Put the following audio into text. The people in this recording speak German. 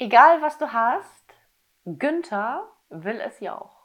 Egal was du hast, Günther will es ja auch.